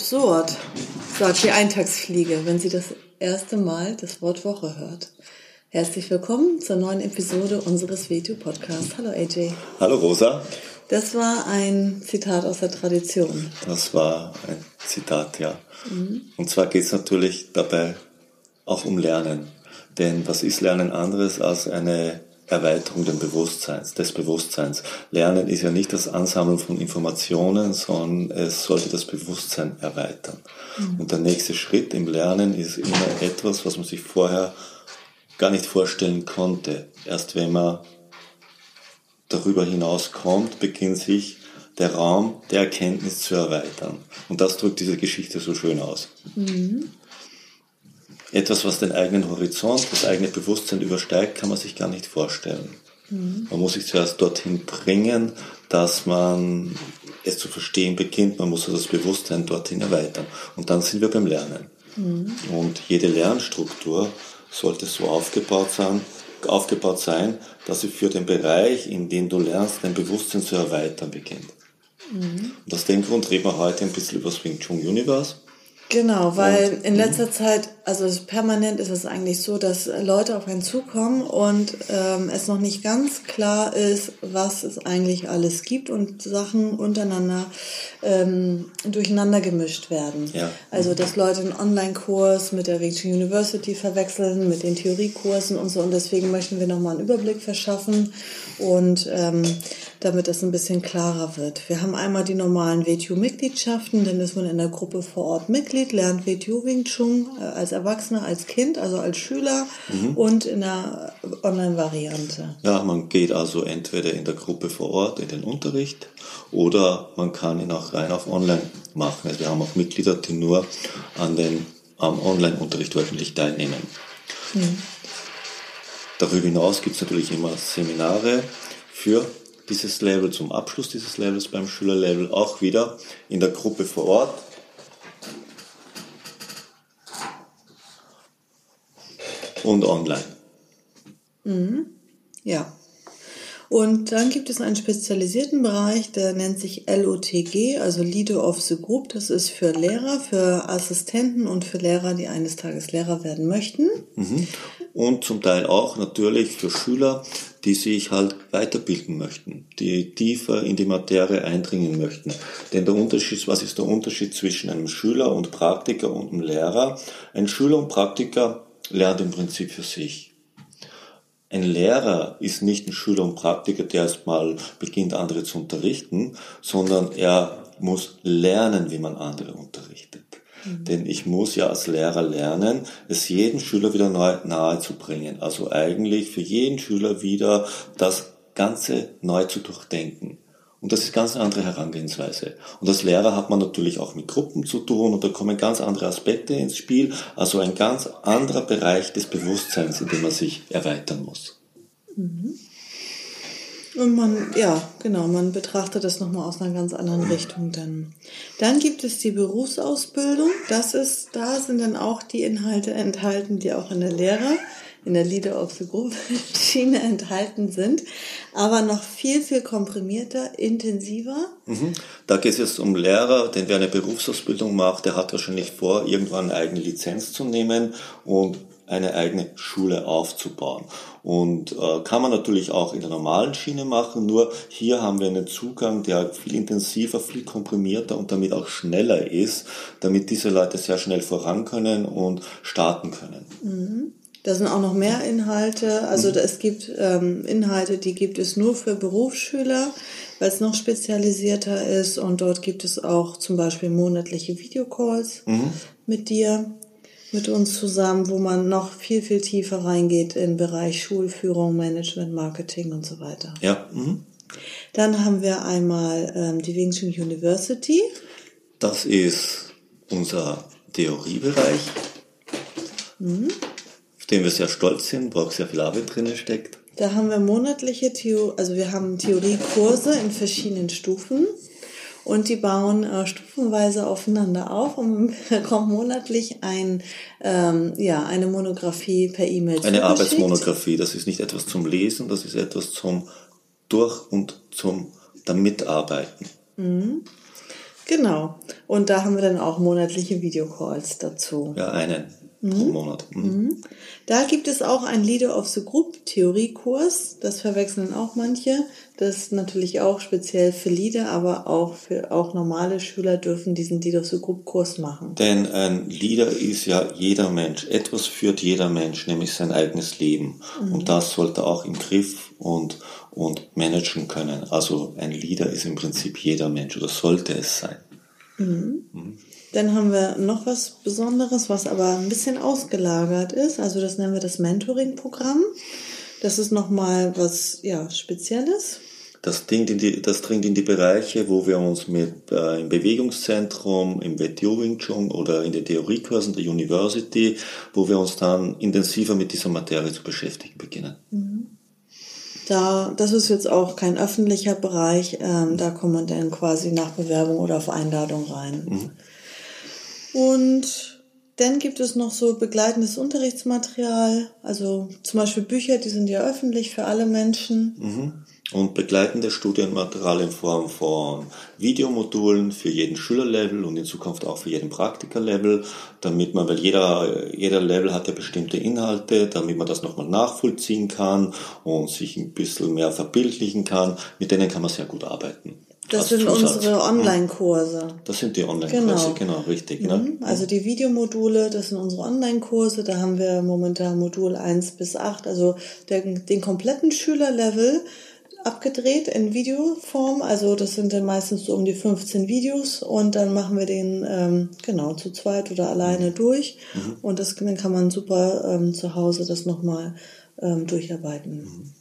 Absurd, sagt die Eintagsfliege, wenn sie das erste Mal das Wort Woche hört. Herzlich willkommen zur neuen Episode unseres Veto Podcasts. Hallo AJ. Hallo Rosa. Das war ein Zitat aus der Tradition. Das war ein Zitat, ja. Mhm. Und zwar geht es natürlich dabei auch um Lernen. Denn was ist Lernen anderes als eine Erweiterung des Bewusstseins, des Bewusstseins. Lernen ist ja nicht das Ansammeln von Informationen, sondern es sollte das Bewusstsein erweitern. Mhm. Und der nächste Schritt im Lernen ist immer etwas, was man sich vorher gar nicht vorstellen konnte. Erst wenn man darüber hinaus kommt, beginnt sich der Raum der Erkenntnis zu erweitern. Und das drückt diese Geschichte so schön aus. Mhm etwas, was den eigenen Horizont, das eigene Bewusstsein übersteigt, kann man sich gar nicht vorstellen. Mhm. Man muss sich zuerst dorthin bringen, dass man es zu verstehen beginnt. Man muss das Bewusstsein dorthin erweitern. Und dann sind wir beim Lernen. Mhm. Und jede Lernstruktur sollte so aufgebaut sein, aufgebaut sein, dass sie für den Bereich, in dem du lernst, dein Bewusstsein zu erweitern beginnt. Mhm. Und aus dem Grund reden wir heute ein bisschen über das Wing Chun Universe. Genau, weil und, in letzter Zeit, also permanent ist es eigentlich so, dass Leute auf einen zukommen und ähm, es noch nicht ganz klar ist, was es eigentlich alles gibt und Sachen untereinander ähm, durcheinander gemischt werden. Ja. Also dass Leute einen Online-Kurs mit der Wing University verwechseln, mit den Theoriekursen und so und deswegen möchten wir nochmal einen Überblick verschaffen und ähm, damit es ein bisschen klarer wird. Wir haben einmal die normalen WTU-Mitgliedschaften, dann ist man in der Gruppe vor Ort Mitglied, lernt WTU Wing Chun äh, als Erwachsener, als Kind, also als Schüler mhm. und in der Online-Variante. Ja, man geht also entweder in der Gruppe vor Ort in den Unterricht oder man kann ihn auch rein auf Online machen. Also wir haben auch Mitglieder, die nur an den am Online-Unterricht wöchentlich teilnehmen. Mhm. Darüber hinaus gibt es natürlich immer Seminare für dieses Level, zum Abschluss dieses Levels beim Schülerlevel auch wieder in der Gruppe vor Ort. Und online. Mhm. Ja. Und dann gibt es einen spezialisierten Bereich, der nennt sich LOTG, also Leader of the Group. Das ist für Lehrer, für Assistenten und für Lehrer, die eines Tages Lehrer werden möchten. Mhm. Und zum Teil auch natürlich für Schüler, die sich halt weiterbilden möchten, die tiefer in die Materie eindringen möchten. Denn der Unterschied, was ist der Unterschied zwischen einem Schüler und Praktiker und einem Lehrer? Ein Schüler und Praktiker lernt im Prinzip für sich. Ein Lehrer ist nicht ein Schüler und Praktiker, der erstmal beginnt, andere zu unterrichten, sondern er muss lernen, wie man andere unterrichtet. Mhm. Denn ich muss ja als Lehrer lernen, es jedem Schüler wieder neu, nahe zu bringen. Also eigentlich für jeden Schüler wieder das Ganze neu zu durchdenken. Und das ist ganz eine andere Herangehensweise. Und als Lehrer hat man natürlich auch mit Gruppen zu tun und da kommen ganz andere Aspekte ins Spiel. Also ein ganz anderer Bereich des Bewusstseins, in dem man sich erweitern muss. Mhm. Und man, ja, genau, man betrachtet das nochmal aus einer ganz anderen Richtung dann. Dann gibt es die Berufsausbildung. Das ist, da sind dann auch die Inhalte enthalten, die auch in der Lehre in der Leader of the Group Schiene enthalten sind, aber noch viel, viel komprimierter, intensiver. Mhm. Da geht es jetzt um Lehrer, denn wer eine Berufsausbildung macht, der hat wahrscheinlich vor, irgendwann eine eigene Lizenz zu nehmen und eine eigene Schule aufzubauen. Und äh, kann man natürlich auch in der normalen Schiene machen, nur hier haben wir einen Zugang, der viel intensiver, viel komprimierter und damit auch schneller ist, damit diese Leute sehr schnell voran können und starten können. Mhm. Da sind auch noch mehr Inhalte. Also mhm. es gibt ähm, Inhalte, die gibt es nur für Berufsschüler, weil es noch spezialisierter ist. Und dort gibt es auch zum Beispiel monatliche Videocalls mhm. mit dir, mit uns zusammen, wo man noch viel, viel tiefer reingeht im Bereich Schulführung, Management, Marketing und so weiter. Ja. Mhm. Dann haben wir einmal ähm, die Wing Chun University. Das ist unser Theoriebereich. Mhm dem wir sehr stolz sind, wo auch sehr viel Arbeit drin steckt. Da haben wir monatliche Theo also wir haben Theoriekurse in verschiedenen Stufen und die bauen äh, stufenweise aufeinander auf und bekommt monatlich ein, ähm, ja, eine Monographie per E-Mail. Eine Arbeitsmonographie, das ist nicht etwas zum Lesen, das ist etwas zum Durch- und zum Damitarbeiten. Mhm. Genau. Und da haben wir dann auch monatliche Videocalls dazu. Ja, einen mhm. pro Monat. Mhm. mhm. Da gibt es auch einen Leader of the Group Theoriekurs. Das verwechseln auch manche. Das ist natürlich auch speziell für Leader, aber auch für auch normale Schüler dürfen diesen Leader of the Group Kurs machen. Denn ein Leader ist ja jeder Mensch. Etwas führt jeder Mensch, nämlich sein eigenes Leben. Mhm. Und das sollte auch im Griff und, und managen können. Also ein Leader ist im Prinzip jeder Mensch oder sollte es sein. Mhm. Mhm. Dann haben wir noch was Besonderes, was aber ein bisschen ausgelagert ist. Also das nennen wir das Mentoring-Programm. Das ist nochmal was ja, Spezielles. Das, dringt in die, das dringt in die Bereiche, wo wir uns mit äh, im Bewegungszentrum, im WTO Wing Chun oder in den Theoriekursen der University, wo wir uns dann intensiver mit dieser Materie zu beschäftigen beginnen. Mhm. Da, das ist jetzt auch kein öffentlicher Bereich, ähm, da kommt man dann quasi nach Bewerbung oder auf Einladung rein. Mhm. Und dann gibt es noch so begleitendes Unterrichtsmaterial, also zum Beispiel Bücher, die sind ja öffentlich für alle Menschen. Mhm. Und begleitendes Studienmaterial in Form von Videomodulen für jeden Schülerlevel und in Zukunft auch für jeden Praktikerlevel, damit man, weil jeder, jeder Level hat ja bestimmte Inhalte, damit man das nochmal nachvollziehen kann und sich ein bisschen mehr verbildlichen kann. Mit denen kann man sehr gut arbeiten. Das sind Zusatz. unsere mhm. Online-Kurse. Das sind die Online-Kurse, genau. genau, richtig. Ne? Mhm. Also die Videomodule, das sind unsere Online-Kurse. Da haben wir momentan Modul 1 bis 8, also der, den kompletten Schülerlevel abgedreht in Videoform. Also das sind dann meistens so um die 15 Videos und dann machen wir den ähm, genau zu zweit oder alleine mhm. durch. Mhm. Und das, dann kann man super ähm, zu Hause das nochmal ähm, durcharbeiten. Mhm.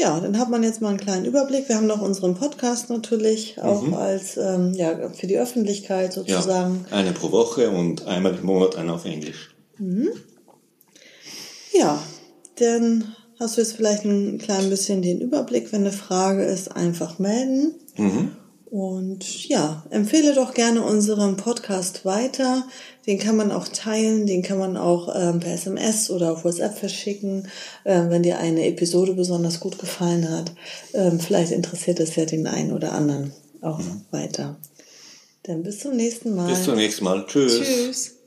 Ja, dann hat man jetzt mal einen kleinen Überblick. Wir haben noch unseren Podcast natürlich auch mhm. als ähm, ja für die Öffentlichkeit sozusagen. Ja, eine pro Woche und einmal im Monat einer auf Englisch. Mhm. Ja, dann hast du jetzt vielleicht ein klein bisschen den Überblick. Wenn eine Frage ist, einfach melden. Mhm. Und ja, empfehle doch gerne unseren Podcast weiter. Den kann man auch teilen, den kann man auch ähm, per SMS oder auf WhatsApp verschicken, ähm, wenn dir eine Episode besonders gut gefallen hat. Ähm, vielleicht interessiert es ja den einen oder anderen auch mhm. weiter. Dann bis zum nächsten Mal. Bis zum nächsten Mal. Tschüss. Tschüss.